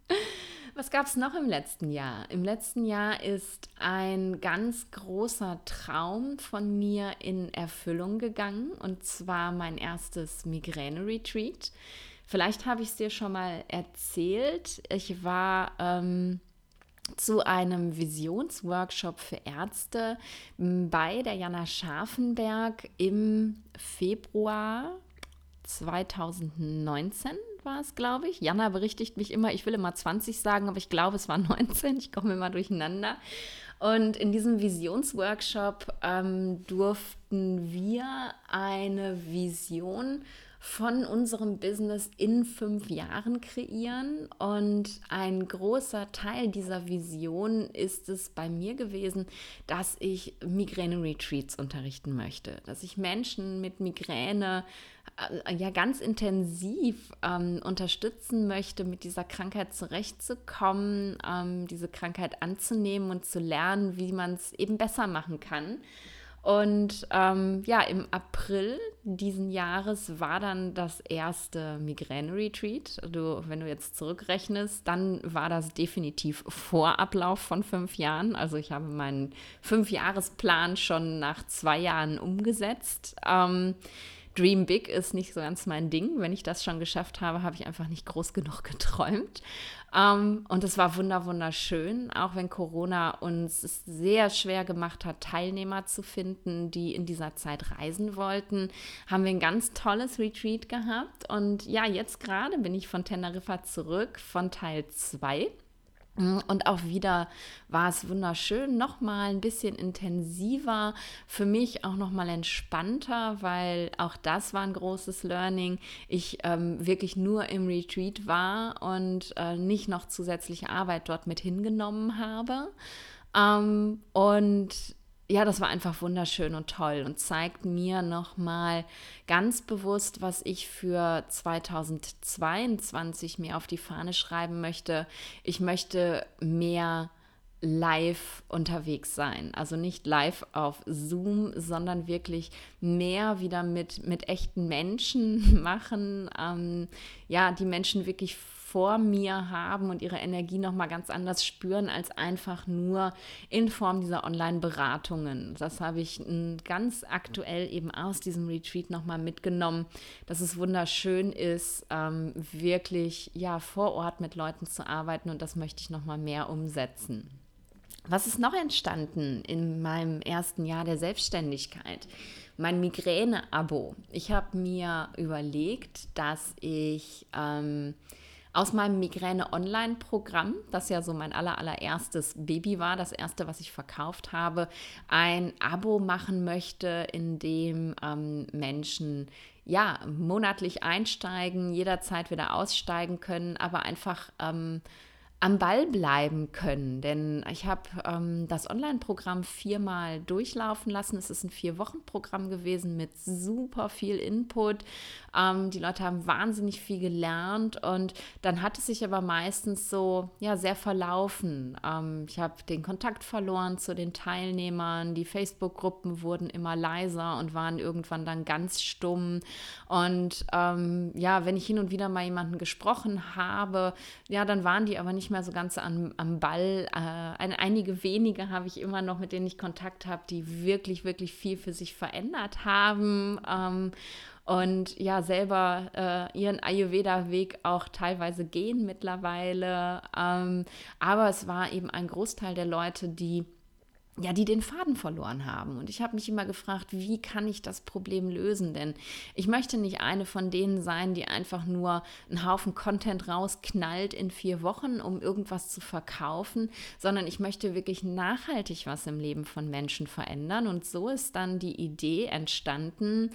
A: Was gab es noch im letzten Jahr? Im letzten Jahr ist ein ganz großer Traum von mir in Erfüllung gegangen, und zwar mein erstes Migräne-Retreat. Vielleicht habe ich es dir schon mal erzählt. Ich war ähm, zu einem Visionsworkshop für Ärzte bei der Jana Scharfenberg im Februar 2019 war es, glaube ich. Jana berichtigt mich immer, ich will immer 20 sagen, aber ich glaube, es war 19. Ich komme immer durcheinander. Und in diesem Visionsworkshop ähm, durften wir eine Vision von unserem Business in fünf Jahren kreieren. Und ein großer Teil dieser Vision ist es bei mir gewesen, dass ich Migräne-Retreats unterrichten möchte, dass ich Menschen mit Migräne äh, ja ganz intensiv ähm, unterstützen möchte, mit dieser Krankheit zurechtzukommen, ähm, diese Krankheit anzunehmen und zu lernen, wie man es eben besser machen kann. Und ähm, ja, im April diesen Jahres war dann das erste Migräne-Retreat. Du, wenn du jetzt zurückrechnest, dann war das definitiv vor Ablauf von fünf Jahren. Also ich habe meinen Fünfjahresplan schon nach zwei Jahren umgesetzt. Ähm, Dream Big ist nicht so ganz mein Ding. Wenn ich das schon geschafft habe, habe ich einfach nicht groß genug geträumt. Ähm, und es war wunder wunderschön, auch wenn Corona uns es sehr schwer gemacht hat, Teilnehmer zu finden, die in dieser Zeit reisen wollten, haben wir ein ganz tolles Retreat gehabt. Und ja, jetzt gerade bin ich von Teneriffa zurück von Teil 2 Mm, und auch wieder war es wunderschön, nochmal ein bisschen intensiver, für mich auch nochmal entspannter, weil auch das war ein großes Learning. Ich ähm, wirklich nur im Retreat war und äh, nicht noch zusätzliche Arbeit dort mit hingenommen habe. Ähm, und ja, das war einfach wunderschön und toll und zeigt mir nochmal ganz bewusst, was ich für 2022 mir auf die Fahne schreiben möchte. Ich möchte mehr live unterwegs sein. Also nicht live auf Zoom, sondern wirklich mehr wieder mit, mit echten Menschen machen. Ähm, ja, die Menschen wirklich vor mir haben und ihre Energie nochmal ganz anders spüren als einfach nur in Form dieser Online-Beratungen. Das habe ich ganz aktuell eben aus diesem Retreat nochmal mitgenommen, dass es wunderschön ist, ähm, wirklich ja vor Ort mit Leuten zu arbeiten und das möchte ich nochmal mehr umsetzen. Was ist noch entstanden in meinem ersten Jahr der Selbstständigkeit? Mein Migräne-Abo. Ich habe mir überlegt, dass ich ähm, aus meinem Migräne-Online-Programm, das ja so mein aller, allererstes Baby war, das erste, was ich verkauft habe, ein Abo machen möchte, in dem ähm, Menschen ja monatlich einsteigen, jederzeit wieder aussteigen können, aber einfach ähm, am Ball bleiben können. Denn ich habe ähm, das Online-Programm viermal durchlaufen lassen. Es ist ein Vier-Wochen-Programm gewesen mit super viel Input. Ähm, die Leute haben wahnsinnig viel gelernt und dann hat es sich aber meistens so ja, sehr verlaufen. Ähm, ich habe den Kontakt verloren zu den Teilnehmern. Die Facebook-Gruppen wurden immer leiser und waren irgendwann dann ganz stumm. Und ähm, ja, wenn ich hin und wieder mal jemanden gesprochen habe, ja, dann waren die aber nicht mehr mehr so ganz am, am Ball. Äh, einige wenige habe ich immer noch, mit denen ich Kontakt habe, die wirklich, wirklich viel für sich verändert haben. Ähm, und ja, selber äh, ihren Ayurveda-Weg auch teilweise gehen mittlerweile. Ähm, aber es war eben ein Großteil der Leute, die ja, die den Faden verloren haben. Und ich habe mich immer gefragt, wie kann ich das Problem lösen? Denn ich möchte nicht eine von denen sein, die einfach nur einen Haufen Content rausknallt in vier Wochen, um irgendwas zu verkaufen, sondern ich möchte wirklich nachhaltig was im Leben von Menschen verändern. Und so ist dann die Idee entstanden,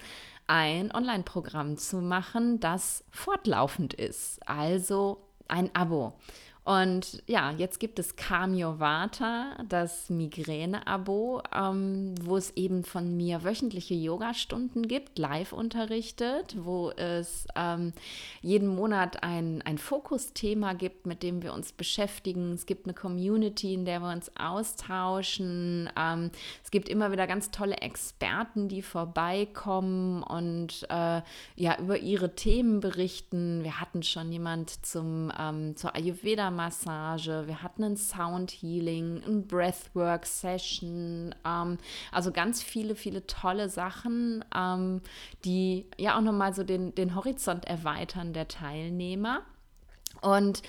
A: ein Online-Programm zu machen, das fortlaufend ist. Also ein Abo. Und ja, jetzt gibt es Camio Vata, das Migräne-Abo, ähm, wo es eben von mir wöchentliche Yoga-Stunden gibt, live unterrichtet, wo es ähm, jeden Monat ein, ein Fokusthema gibt, mit dem wir uns beschäftigen. Es gibt eine Community, in der wir uns austauschen. Ähm, es gibt immer wieder ganz tolle Experten, die vorbeikommen und äh, ja, über ihre Themen berichten. Wir hatten schon jemand zum, ähm, zur Ayurveda Massage, wir hatten ein Sound Healing, ein Breathwork Session, ähm, also ganz viele, viele tolle Sachen, ähm, die ja auch nochmal so den, den Horizont erweitern der Teilnehmer. Und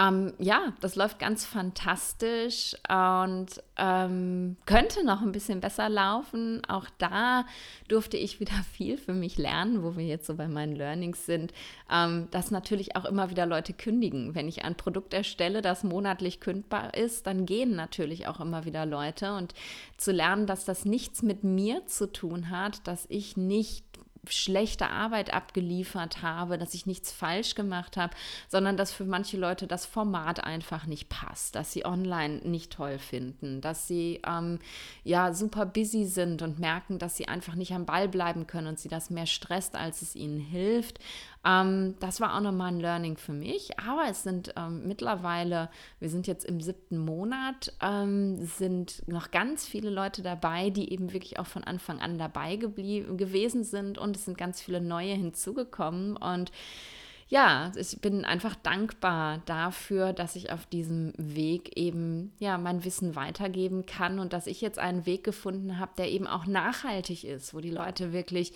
A: ähm, ja, das läuft ganz fantastisch und ähm, könnte noch ein bisschen besser laufen. Auch da durfte ich wieder viel für mich lernen, wo wir jetzt so bei meinen Learnings sind, ähm, dass natürlich auch immer wieder Leute kündigen. Wenn ich ein Produkt erstelle, das monatlich kündbar ist, dann gehen natürlich auch immer wieder Leute. Und zu lernen, dass das nichts mit mir zu tun hat, dass ich nicht schlechte Arbeit abgeliefert habe, dass ich nichts falsch gemacht habe, sondern dass für manche Leute das Format einfach nicht passt, dass sie online nicht toll finden, dass sie ähm, ja super busy sind und merken, dass sie einfach nicht am Ball bleiben können und sie das mehr stresst, als es ihnen hilft. Ähm, das war auch nochmal ein Learning für mich. Aber es sind ähm, mittlerweile, wir sind jetzt im siebten Monat, ähm, sind noch ganz viele Leute dabei, die eben wirklich auch von Anfang an dabei gewesen sind. Und es sind ganz viele neue hinzugekommen. Und ja, ich bin einfach dankbar dafür, dass ich auf diesem Weg eben ja mein Wissen weitergeben kann und dass ich jetzt einen Weg gefunden habe, der eben auch nachhaltig ist, wo die Leute wirklich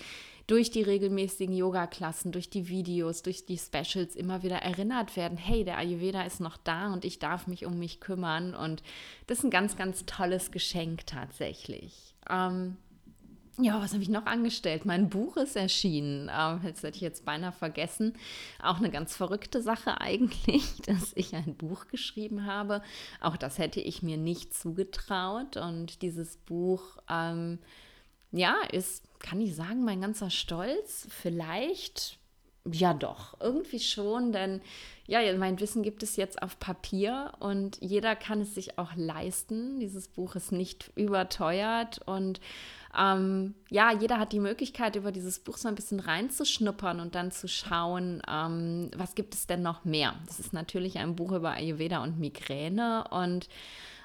A: durch die regelmäßigen Yoga-Klassen, durch die Videos, durch die Specials immer wieder erinnert werden, hey, der Ayurveda ist noch da und ich darf mich um mich kümmern. Und das ist ein ganz, ganz tolles Geschenk tatsächlich. Ähm, ja, was habe ich noch angestellt? Mein Buch ist erschienen. Ähm, das hätte ich jetzt beinahe vergessen. Auch eine ganz verrückte Sache eigentlich, dass ich ein Buch geschrieben habe. Auch das hätte ich mir nicht zugetraut. Und dieses Buch, ähm, ja, ist kann ich sagen, mein ganzer Stolz? Vielleicht, ja doch, irgendwie schon, denn ja, mein Wissen gibt es jetzt auf Papier und jeder kann es sich auch leisten. Dieses Buch ist nicht überteuert und ähm, ja, jeder hat die Möglichkeit, über dieses Buch so ein bisschen reinzuschnuppern und dann zu schauen, ähm, was gibt es denn noch mehr. Das ist natürlich ein Buch über Ayurveda und Migräne und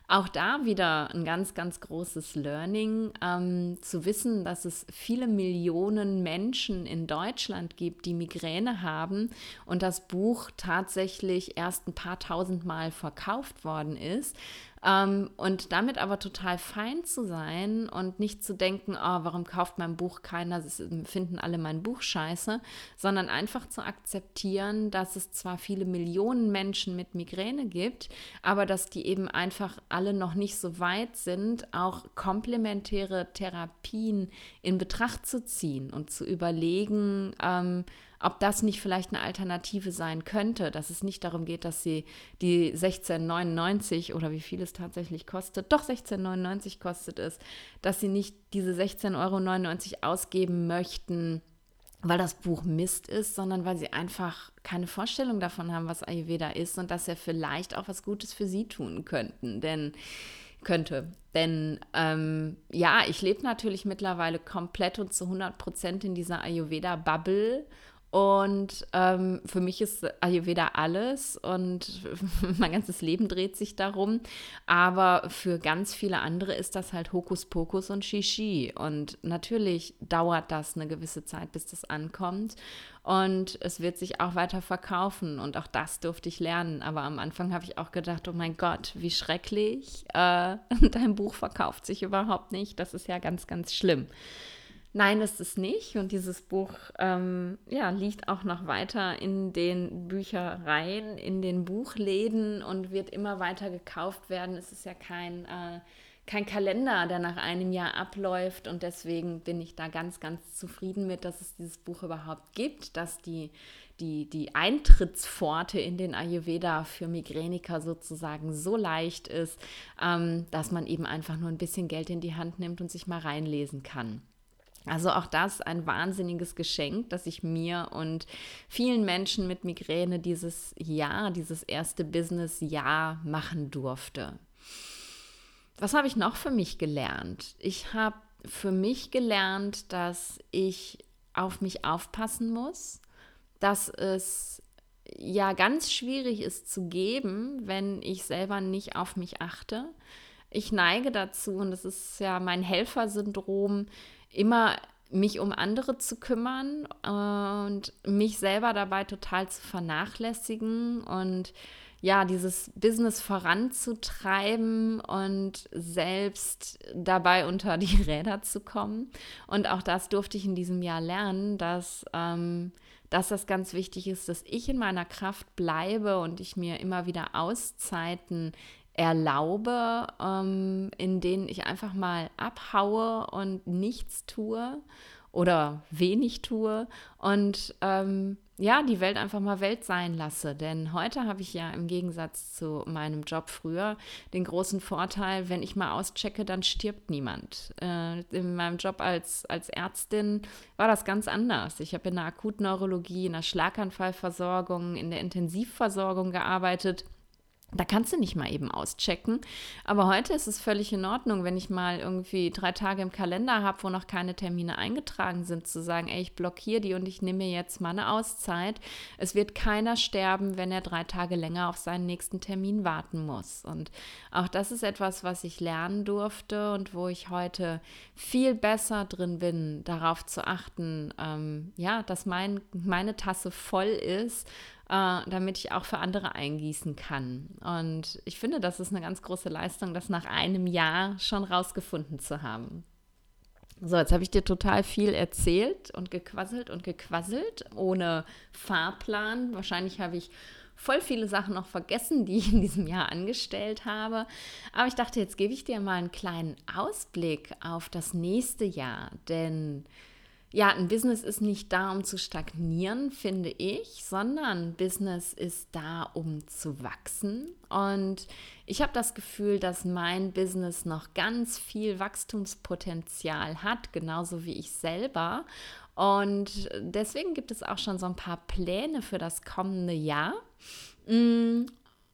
A: auch da wieder ein ganz, ganz großes Learning, ähm, zu wissen, dass es viele Millionen Menschen in Deutschland gibt, die Migräne haben und das Buch tatsächlich erst ein paar tausend Mal verkauft worden ist. Ähm, und damit aber total fein zu sein und nicht zu denken, oh, warum kauft mein Buch keiner, finden alle mein Buch scheiße, sondern einfach zu akzeptieren, dass es zwar viele Millionen Menschen mit Migräne gibt, aber dass die eben einfach alle noch nicht so weit sind, auch komplementäre Therapien in Betracht zu ziehen und zu überlegen, ähm, ob das nicht vielleicht eine Alternative sein könnte, dass es nicht darum geht, dass sie die 16,99 oder wie viel es tatsächlich kostet, doch 16,99 kostet es, dass sie nicht diese 16,99 Euro ausgeben möchten, weil das Buch Mist ist, sondern weil sie einfach keine Vorstellung davon haben, was Ayurveda ist und dass er vielleicht auch was Gutes für sie tun könnten. Denn könnte. Denn ähm, ja, ich lebe natürlich mittlerweile komplett und zu 100 Prozent in dieser Ayurveda-Bubble und ähm, für mich ist Ayurveda alles und mein ganzes Leben dreht sich darum. Aber für ganz viele andere ist das halt Hokuspokus und Shishi. Und natürlich dauert das eine gewisse Zeit, bis das ankommt. Und es wird sich auch weiter verkaufen. Und auch das durfte ich lernen. Aber am Anfang habe ich auch gedacht, oh mein Gott, wie schrecklich. Äh, dein Buch verkauft sich überhaupt nicht. Das ist ja ganz, ganz schlimm. Nein, ist es nicht. Und dieses Buch ähm, ja, liegt auch noch weiter in den Büchereien, in den Buchläden und wird immer weiter gekauft werden. Es ist ja kein, äh, kein Kalender, der nach einem Jahr abläuft. Und deswegen bin ich da ganz, ganz zufrieden mit, dass es dieses Buch überhaupt gibt, dass die, die, die Eintrittspforte in den Ayurveda für Migräniker sozusagen so leicht ist, ähm, dass man eben einfach nur ein bisschen Geld in die Hand nimmt und sich mal reinlesen kann. Also auch das ein wahnsinniges Geschenk, das ich mir und vielen Menschen mit Migräne dieses Jahr, dieses erste Business-Jahr machen durfte. Was habe ich noch für mich gelernt? Ich habe für mich gelernt, dass ich auf mich aufpassen muss, dass es ja ganz schwierig ist zu geben, wenn ich selber nicht auf mich achte. Ich neige dazu, und das ist ja mein Helfersyndrom, immer mich um andere zu kümmern und mich selber dabei total zu vernachlässigen und ja, dieses Business voranzutreiben und selbst dabei unter die Räder zu kommen. Und auch das durfte ich in diesem Jahr lernen, dass, ähm, dass das ganz wichtig ist, dass ich in meiner Kraft bleibe und ich mir immer wieder Auszeiten erlaube, ähm, in denen ich einfach mal abhaue und nichts tue oder wenig tue und ähm, ja, die Welt einfach mal Welt sein lasse. Denn heute habe ich ja im Gegensatz zu meinem Job früher den großen Vorteil, wenn ich mal auschecke, dann stirbt niemand. Äh, in meinem Job als, als Ärztin war das ganz anders. Ich habe in der Akutneurologie, in der Schlaganfallversorgung, in der Intensivversorgung gearbeitet. Da kannst du nicht mal eben auschecken. Aber heute ist es völlig in Ordnung, wenn ich mal irgendwie drei Tage im Kalender habe, wo noch keine Termine eingetragen sind, zu sagen, ey, ich blockiere die und ich nehme mir jetzt mal eine Auszeit. Es wird keiner sterben, wenn er drei Tage länger auf seinen nächsten Termin warten muss. Und auch das ist etwas, was ich lernen durfte und wo ich heute viel besser drin bin, darauf zu achten, ähm, ja, dass mein, meine Tasse voll ist äh, damit ich auch für andere eingießen kann. Und ich finde, das ist eine ganz große Leistung, das nach einem Jahr schon rausgefunden zu haben. So, jetzt habe ich dir total viel erzählt und gequasselt und gequasselt, ohne Fahrplan. Wahrscheinlich habe ich voll viele Sachen noch vergessen, die ich in diesem Jahr angestellt habe. Aber ich dachte, jetzt gebe ich dir mal einen kleinen Ausblick auf das nächste Jahr, denn ja, ein Business ist nicht da, um zu stagnieren, finde ich, sondern Business ist da, um zu wachsen. Und ich habe das Gefühl, dass mein Business noch ganz viel Wachstumspotenzial hat, genauso wie ich selber. Und deswegen gibt es auch schon so ein paar Pläne für das kommende Jahr. Mm,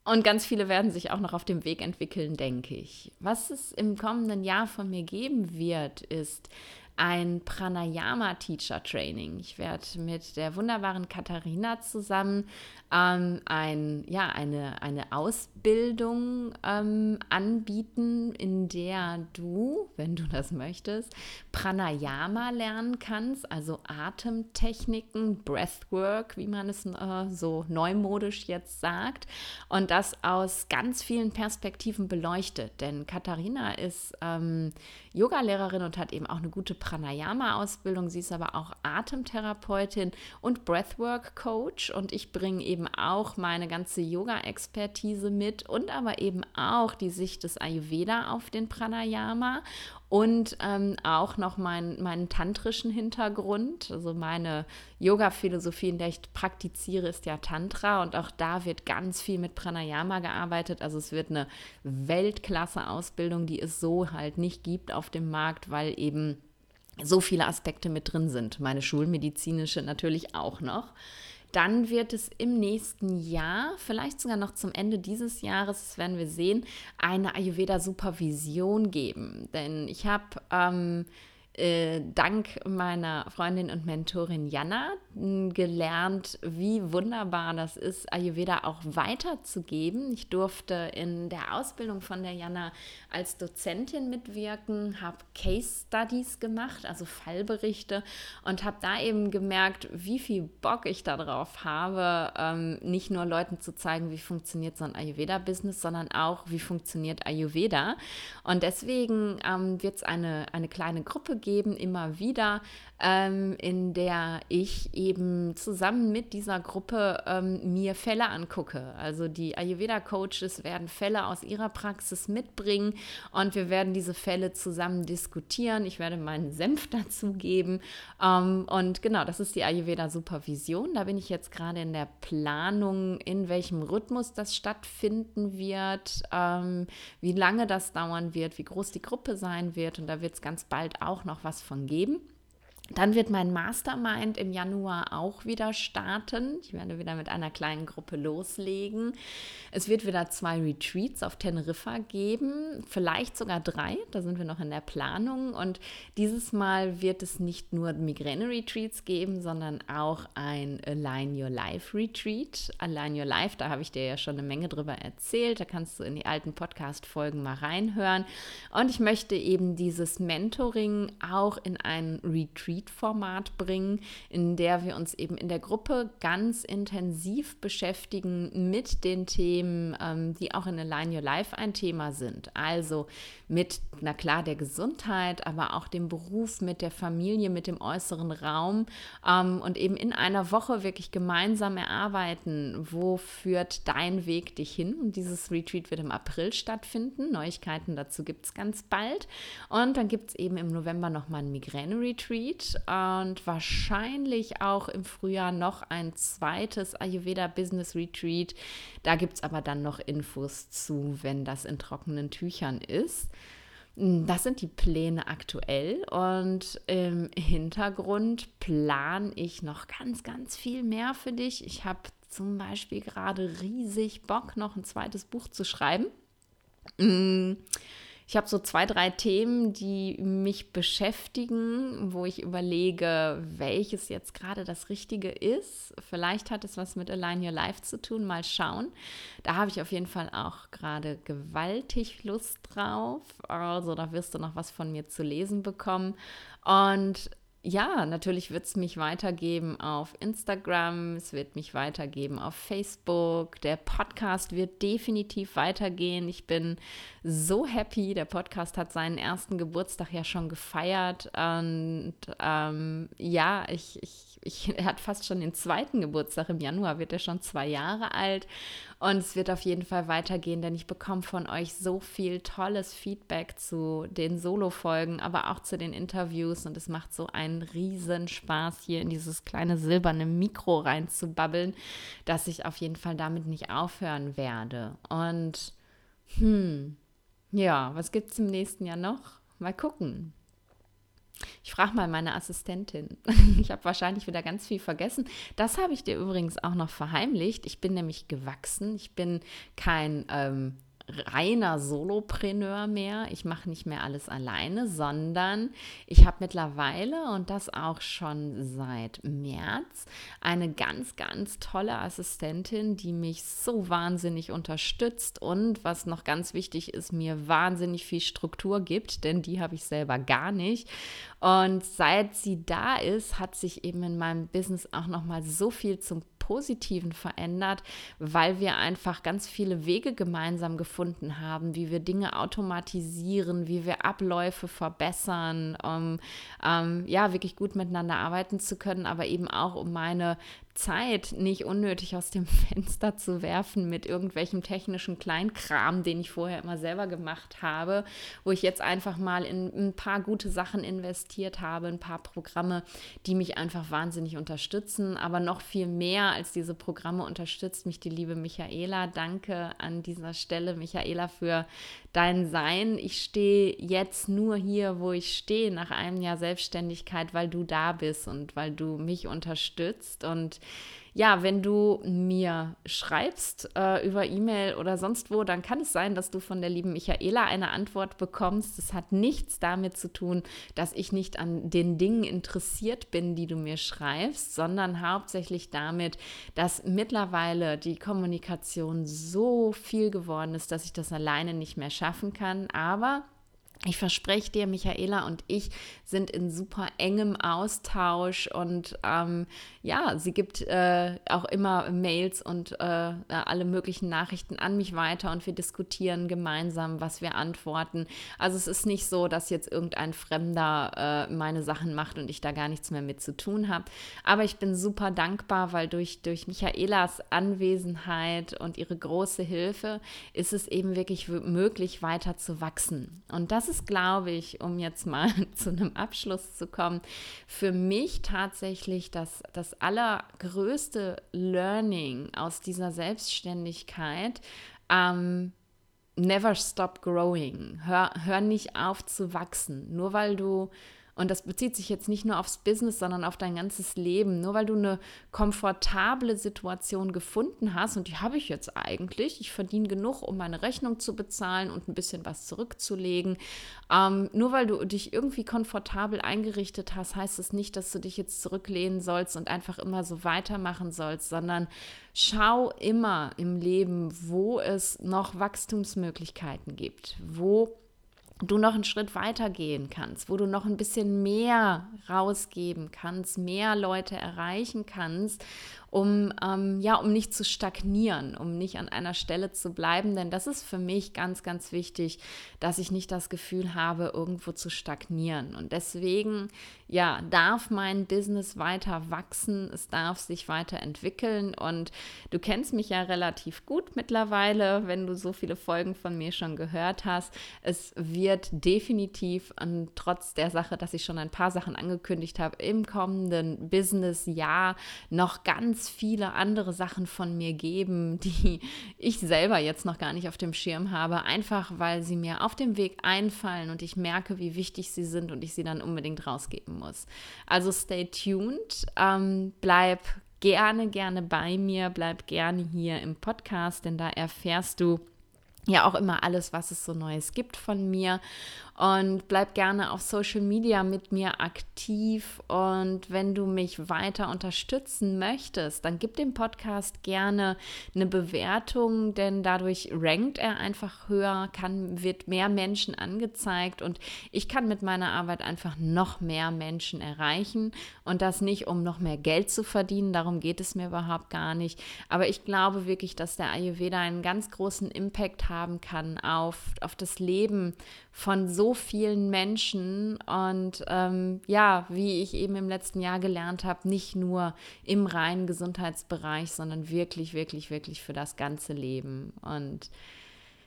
A: und ganz viele werden sich auch noch auf dem Weg entwickeln, denke ich. Was es im kommenden Jahr von mir geben wird, ist ein Pranayama Teacher Training. Ich werde mit der wunderbaren Katharina zusammen ähm, ein, ja, eine, eine Ausbildung ähm, anbieten, in der du, wenn du das möchtest, Pranayama lernen kannst, also Atemtechniken, Breathwork, wie man es äh, so neumodisch jetzt sagt, und das aus ganz vielen Perspektiven beleuchtet. Denn Katharina ist ähm, Yogalehrerin und hat eben auch eine gute Pranayama-Ausbildung. Sie ist aber auch Atemtherapeutin und Breathwork-Coach und ich bringe eben auch meine ganze Yoga-Expertise mit und aber eben auch die Sicht des Ayurveda auf den Pranayama und ähm, auch noch mein, meinen tantrischen Hintergrund. Also meine Yoga-Philosophie, in der ich praktiziere, ist ja Tantra und auch da wird ganz viel mit Pranayama gearbeitet. Also es wird eine Weltklasse-Ausbildung, die es so halt nicht gibt auf dem Markt, weil eben so viele Aspekte mit drin sind. Meine schulmedizinische natürlich auch noch. Dann wird es im nächsten Jahr, vielleicht sogar noch zum Ende dieses Jahres, das werden wir sehen, eine Ayurveda-Supervision geben. Denn ich habe ähm, äh, dank meiner Freundin und Mentorin Jana gelernt, wie wunderbar das ist, Ayurveda auch weiterzugeben. Ich durfte in der Ausbildung von der Jana als Dozentin mitwirken, habe Case Studies gemacht, also Fallberichte und habe da eben gemerkt, wie viel Bock ich darauf habe, ähm, nicht nur Leuten zu zeigen, wie funktioniert so ein Ayurveda-Business, sondern auch, wie funktioniert Ayurveda. Und deswegen ähm, wird es eine, eine kleine Gruppe geben, immer wieder, ähm, in der ich eben zusammen mit dieser Gruppe ähm, mir Fälle angucke. Also die Ayurveda-Coaches werden Fälle aus ihrer Praxis mitbringen und wir werden diese Fälle zusammen diskutieren. Ich werde meinen Senf dazugeben. Ähm, und genau, das ist die Ayurveda-Supervision. Da bin ich jetzt gerade in der Planung, in welchem Rhythmus das stattfinden wird, ähm, wie lange das dauern wird, wie groß die Gruppe sein wird. Und da wird es ganz bald auch noch was von geben. Dann wird mein Mastermind im Januar auch wieder starten. Ich werde wieder mit einer kleinen Gruppe loslegen. Es wird wieder zwei Retreats auf Teneriffa geben, vielleicht sogar drei. Da sind wir noch in der Planung. Und dieses Mal wird es nicht nur Migräne-Retreats geben, sondern auch ein Align Your Life Retreat. Align Your Life, da habe ich dir ja schon eine Menge drüber erzählt. Da kannst du in die alten Podcast-Folgen mal reinhören. Und ich möchte eben dieses Mentoring auch in einen Retreat Retreat-Format bringen, in der wir uns eben in der Gruppe ganz intensiv beschäftigen mit den Themen, ähm, die auch in Align Your Life ein Thema sind. Also mit, na klar, der Gesundheit, aber auch dem Beruf, mit der Familie, mit dem äußeren Raum ähm, und eben in einer Woche wirklich gemeinsam erarbeiten, wo führt dein Weg dich hin. Und dieses Retreat wird im April stattfinden. Neuigkeiten dazu gibt es ganz bald. Und dann gibt es eben im November nochmal ein Migräne-Retreat und wahrscheinlich auch im Frühjahr noch ein zweites Ayurveda Business Retreat. Da gibt es aber dann noch Infos zu, wenn das in trockenen Tüchern ist. Das sind die Pläne aktuell und im Hintergrund plane ich noch ganz, ganz viel mehr für dich. Ich habe zum Beispiel gerade riesig Bock, noch ein zweites Buch zu schreiben. Ich habe so zwei, drei Themen, die mich beschäftigen, wo ich überlege, welches jetzt gerade das Richtige ist. Vielleicht hat es was mit Align Your Life zu tun, mal schauen. Da habe ich auf jeden Fall auch gerade gewaltig Lust drauf. Also da wirst du noch was von mir zu lesen bekommen. Und ja, natürlich wird es mich weitergeben auf Instagram, es wird mich weitergeben auf Facebook. Der Podcast wird definitiv weitergehen. Ich bin so happy. Der Podcast hat seinen ersten Geburtstag ja schon gefeiert. Und ähm, ja, ich, ich, ich, er hat fast schon den zweiten Geburtstag. Im Januar wird er schon zwei Jahre alt. Und es wird auf jeden Fall weitergehen, denn ich bekomme von euch so viel tolles Feedback zu den Solo-Folgen, aber auch zu den Interviews. Und es macht so einen riesen Spaß, hier in dieses kleine silberne Mikro reinzubabbeln, dass ich auf jeden Fall damit nicht aufhören werde. Und hm, ja, was gibt es im nächsten Jahr noch? Mal gucken. Ich frage mal meine Assistentin. Ich habe wahrscheinlich wieder ganz viel vergessen. Das habe ich dir übrigens auch noch verheimlicht. Ich bin nämlich gewachsen. Ich bin kein ähm, reiner Solopreneur mehr. Ich mache nicht mehr alles alleine, sondern ich habe mittlerweile und das auch schon seit März eine ganz, ganz tolle Assistentin, die mich so wahnsinnig unterstützt und was noch ganz wichtig ist, mir wahnsinnig viel Struktur gibt, denn die habe ich selber gar nicht. Und seit sie da ist, hat sich eben in meinem Business auch noch mal so viel zum Positiven verändert, weil wir einfach ganz viele Wege gemeinsam gefunden haben, wie wir Dinge automatisieren, wie wir Abläufe verbessern, um ähm, ja wirklich gut miteinander arbeiten zu können, aber eben auch um meine Zeit nicht unnötig aus dem Fenster zu werfen mit irgendwelchem technischen Kleinkram, den ich vorher immer selber gemacht habe, wo ich jetzt einfach mal in ein paar gute Sachen investiert habe, ein paar Programme, die mich einfach wahnsinnig unterstützen. Aber noch viel mehr als diese Programme unterstützt mich die liebe Michaela. Danke an dieser Stelle, Michaela, für dein Sein. Ich stehe jetzt nur hier, wo ich stehe, nach einem Jahr Selbstständigkeit, weil du da bist und weil du mich unterstützt. Und ja, wenn du mir schreibst äh, über E-Mail oder sonst wo, dann kann es sein, dass du von der lieben Michaela eine Antwort bekommst. Das hat nichts damit zu tun, dass ich nicht an den Dingen interessiert bin, die du mir schreibst, sondern hauptsächlich damit, dass mittlerweile die Kommunikation so viel geworden ist, dass ich das alleine nicht mehr schaffen kann. Aber ich verspreche dir, Michaela und ich sind in super engem Austausch und ähm, ja, sie gibt äh, auch immer Mails und äh, alle möglichen Nachrichten an mich weiter und wir diskutieren gemeinsam, was wir antworten. Also es ist nicht so, dass jetzt irgendein Fremder äh, meine Sachen macht und ich da gar nichts mehr mit zu tun habe. Aber ich bin super dankbar, weil durch, durch Michaelas Anwesenheit und ihre große Hilfe ist es eben wirklich möglich, weiter zu wachsen. Und das glaube ich, um jetzt mal zu einem Abschluss zu kommen, für mich tatsächlich das, das allergrößte Learning aus dieser Selbstständigkeit. Ähm, never stop growing. Hör, hör nicht auf zu wachsen. Nur weil du und das bezieht sich jetzt nicht nur aufs Business, sondern auf dein ganzes Leben. Nur weil du eine komfortable Situation gefunden hast, und die habe ich jetzt eigentlich, ich verdiene genug, um meine Rechnung zu bezahlen und ein bisschen was zurückzulegen. Ähm, nur weil du dich irgendwie komfortabel eingerichtet hast, heißt es das nicht, dass du dich jetzt zurücklehnen sollst und einfach immer so weitermachen sollst, sondern schau immer im Leben, wo es noch Wachstumsmöglichkeiten gibt, wo du noch einen Schritt weiter gehen kannst, wo du noch ein bisschen mehr rausgeben kannst, mehr Leute erreichen kannst um, ähm, ja, um nicht zu stagnieren, um nicht an einer Stelle zu bleiben. Denn das ist für mich ganz, ganz wichtig, dass ich nicht das Gefühl habe, irgendwo zu stagnieren. Und deswegen, ja, darf mein Business weiter wachsen, es darf sich weiterentwickeln. Und du kennst mich ja relativ gut mittlerweile, wenn du so viele Folgen von mir schon gehört hast. Es wird definitiv, und trotz der Sache, dass ich schon ein paar Sachen angekündigt habe, im kommenden Business-Jahr noch ganz viele andere Sachen von mir geben, die ich selber jetzt noch gar nicht auf dem Schirm habe, einfach weil sie mir auf dem Weg einfallen und ich merke, wie wichtig sie sind und ich sie dann unbedingt rausgeben muss. Also stay tuned, ähm, bleib gerne, gerne bei mir, bleib gerne hier im Podcast, denn da erfährst du ja auch immer alles, was es so Neues gibt von mir und bleib gerne auf Social Media mit mir aktiv. Und wenn du mich weiter unterstützen möchtest, dann gib dem Podcast gerne eine Bewertung, denn dadurch rankt er einfach höher, kann, wird mehr Menschen angezeigt und ich kann mit meiner Arbeit einfach noch mehr Menschen erreichen. Und das nicht, um noch mehr Geld zu verdienen, darum geht es mir überhaupt gar nicht. Aber ich glaube wirklich, dass der Ayurveda einen ganz großen Impact haben kann auf, auf das Leben von so vielen Menschen und ähm, ja, wie ich eben im letzten Jahr gelernt habe, nicht nur im reinen Gesundheitsbereich, sondern wirklich, wirklich, wirklich für das ganze Leben. Und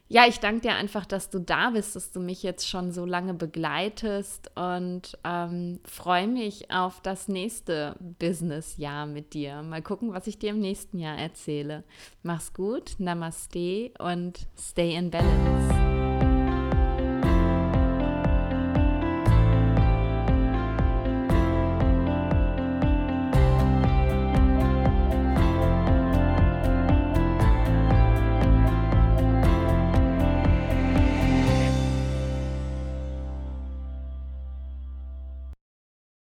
A: ja, ich danke dir einfach, dass du da bist, dass du mich jetzt schon so lange begleitest und ähm, freue mich auf das nächste Business-Jahr mit dir. Mal gucken, was ich dir im nächsten Jahr erzähle. Mach's gut, Namaste und stay in balance.